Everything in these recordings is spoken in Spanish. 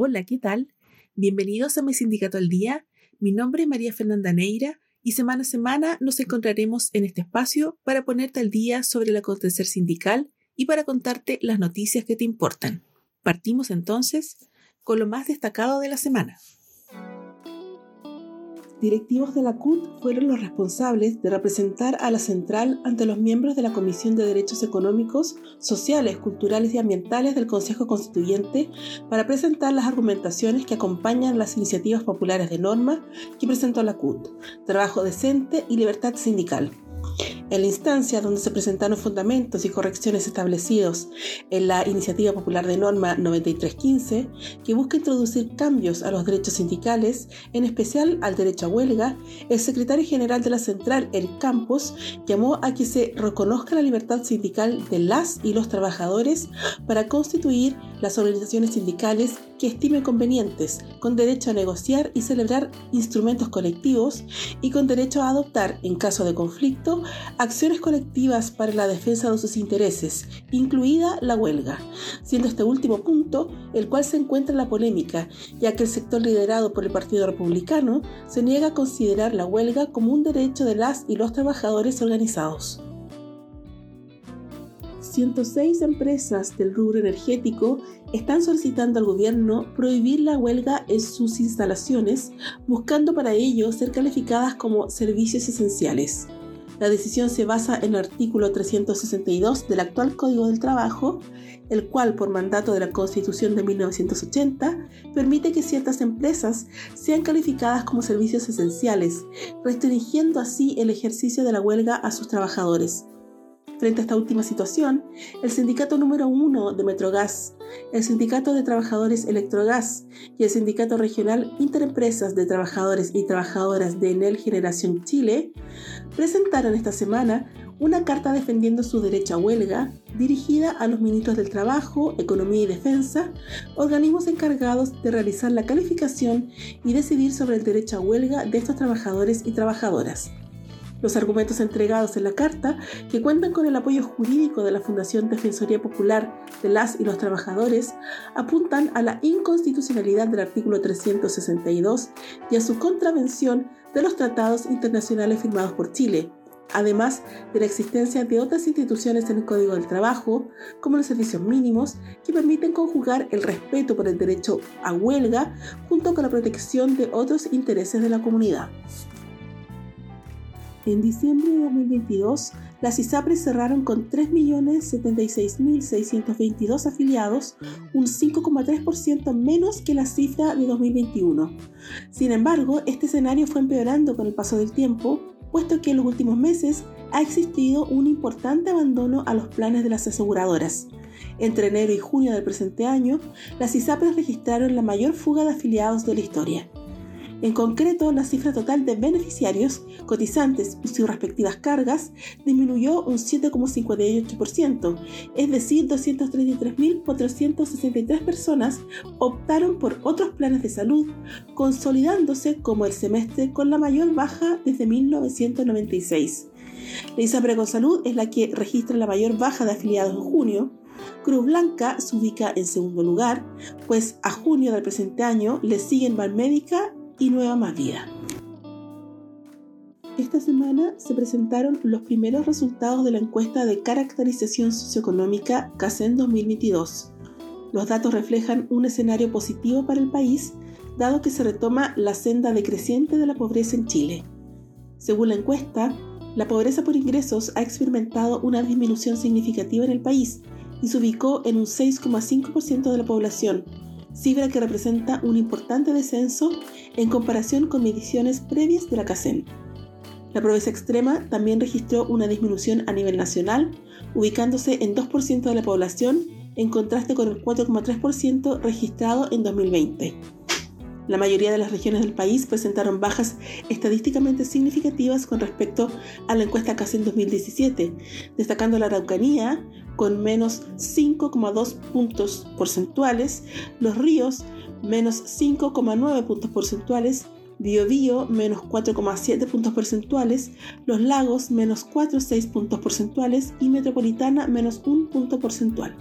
Hola, ¿qué tal? Bienvenidos a mi sindicato al día. Mi nombre es María Fernanda Neira y semana a semana nos encontraremos en este espacio para ponerte al día sobre el acontecer sindical y para contarte las noticias que te importan. Partimos entonces con lo más destacado de la semana directivos de la CUT fueron los responsables de representar a la central ante los miembros de la Comisión de Derechos Económicos, Sociales, Culturales y Ambientales del Consejo Constituyente para presentar las argumentaciones que acompañan las iniciativas populares de norma que presentó la CUT, trabajo decente y libertad sindical. En la instancia donde se presentaron fundamentos y correcciones establecidos en la Iniciativa Popular de Norma 9315, que busca introducir cambios a los derechos sindicales, en especial al derecho a huelga, el secretario general de la central, El Campos, llamó a que se reconozca la libertad sindical de las y los trabajadores para constituir las organizaciones sindicales que estime convenientes, con derecho a negociar y celebrar instrumentos colectivos y con derecho a adoptar, en caso de conflicto, acciones colectivas para la defensa de sus intereses, incluida la huelga, siendo este último punto el cual se encuentra en la polémica, ya que el sector liderado por el Partido Republicano se niega a considerar la huelga como un derecho de las y los trabajadores organizados. 106 empresas del rubro energético están solicitando al gobierno prohibir la huelga en sus instalaciones, buscando para ello ser calificadas como servicios esenciales. La decisión se basa en el artículo 362 del actual Código del Trabajo, el cual, por mandato de la Constitución de 1980, permite que ciertas empresas sean calificadas como servicios esenciales, restringiendo así el ejercicio de la huelga a sus trabajadores. Frente a esta última situación, el sindicato número uno de Metrogas, el sindicato de trabajadores Electrogas y el sindicato regional Interempresas de Trabajadores y Trabajadoras de Enel Generación Chile presentaron esta semana una carta defendiendo su derecho a huelga dirigida a los ministros del Trabajo, Economía y Defensa, organismos encargados de realizar la calificación y decidir sobre el derecho a huelga de estos trabajadores y trabajadoras. Los argumentos entregados en la carta, que cuentan con el apoyo jurídico de la Fundación Defensoría Popular de las y los Trabajadores, apuntan a la inconstitucionalidad del artículo 362 y a su contravención de los tratados internacionales firmados por Chile, además de la existencia de otras instituciones en el Código del Trabajo, como los servicios mínimos, que permiten conjugar el respeto por el derecho a huelga junto con la protección de otros intereses de la comunidad. En diciembre de 2022, las ISAPRES cerraron con 3.076.622 afiliados, un 5,3% menos que la cifra de 2021. Sin embargo, este escenario fue empeorando con el paso del tiempo, puesto que en los últimos meses ha existido un importante abandono a los planes de las aseguradoras. Entre enero y junio del presente año, las ISAPRES registraron la mayor fuga de afiliados de la historia. En concreto, la cifra total de beneficiarios, cotizantes y sus respectivas cargas disminuyó un 7,58%, es decir, 233.463 personas optaron por otros planes de salud, consolidándose como el semestre con la mayor baja desde 1996. La ISAPRE con Salud es la que registra la mayor baja de afiliados en junio, Cruz Blanca se ubica en segundo lugar, pues a junio del presente año le siguen Banmédica y Nueva Más Vida. Esta semana se presentaron los primeros resultados de la encuesta de caracterización socioeconómica CACEN 2022. Los datos reflejan un escenario positivo para el país, dado que se retoma la senda decreciente de la pobreza en Chile. Según la encuesta, la pobreza por ingresos ha experimentado una disminución significativa en el país y se ubicó en un 6,5% de la población, cifra que representa un importante descenso en comparación con mediciones previas de la CACEN. La pobreza extrema también registró una disminución a nivel nacional, ubicándose en 2% de la población, en contraste con el 4,3% registrado en 2020. La mayoría de las regiones del país presentaron bajas estadísticamente significativas con respecto a la encuesta CACEN 2017, destacando la Araucanía con menos 5,2 puntos porcentuales, Los Ríos menos 5,9 puntos porcentuales, Biobío menos 4,7 puntos porcentuales, Los Lagos menos 4,6 puntos porcentuales y Metropolitana menos 1 punto porcentual.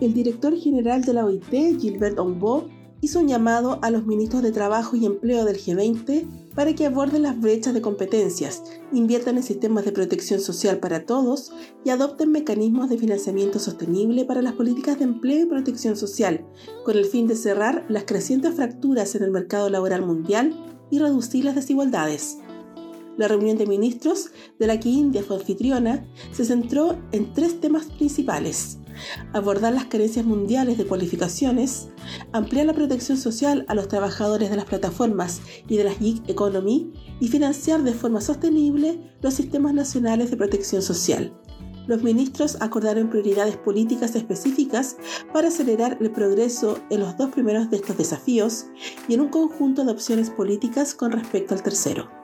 el director general de la OIT, Gilbert Ombo, hizo un llamado a los ministros de Trabajo y Empleo del G20 para que aborden las brechas de competencias, inviertan en sistemas de protección social para todos y adopten mecanismos de financiamiento sostenible para las políticas de empleo y protección social, con el fin de cerrar las crecientes fracturas en el mercado laboral mundial y reducir las desigualdades. La reunión de ministros, de la que India fue anfitriona, se centró en tres temas principales. Abordar las carencias mundiales de cualificaciones, ampliar la protección social a los trabajadores de las plataformas y de las gig economy y financiar de forma sostenible los sistemas nacionales de protección social. Los ministros acordaron prioridades políticas específicas para acelerar el progreso en los dos primeros de estos desafíos y en un conjunto de opciones políticas con respecto al tercero.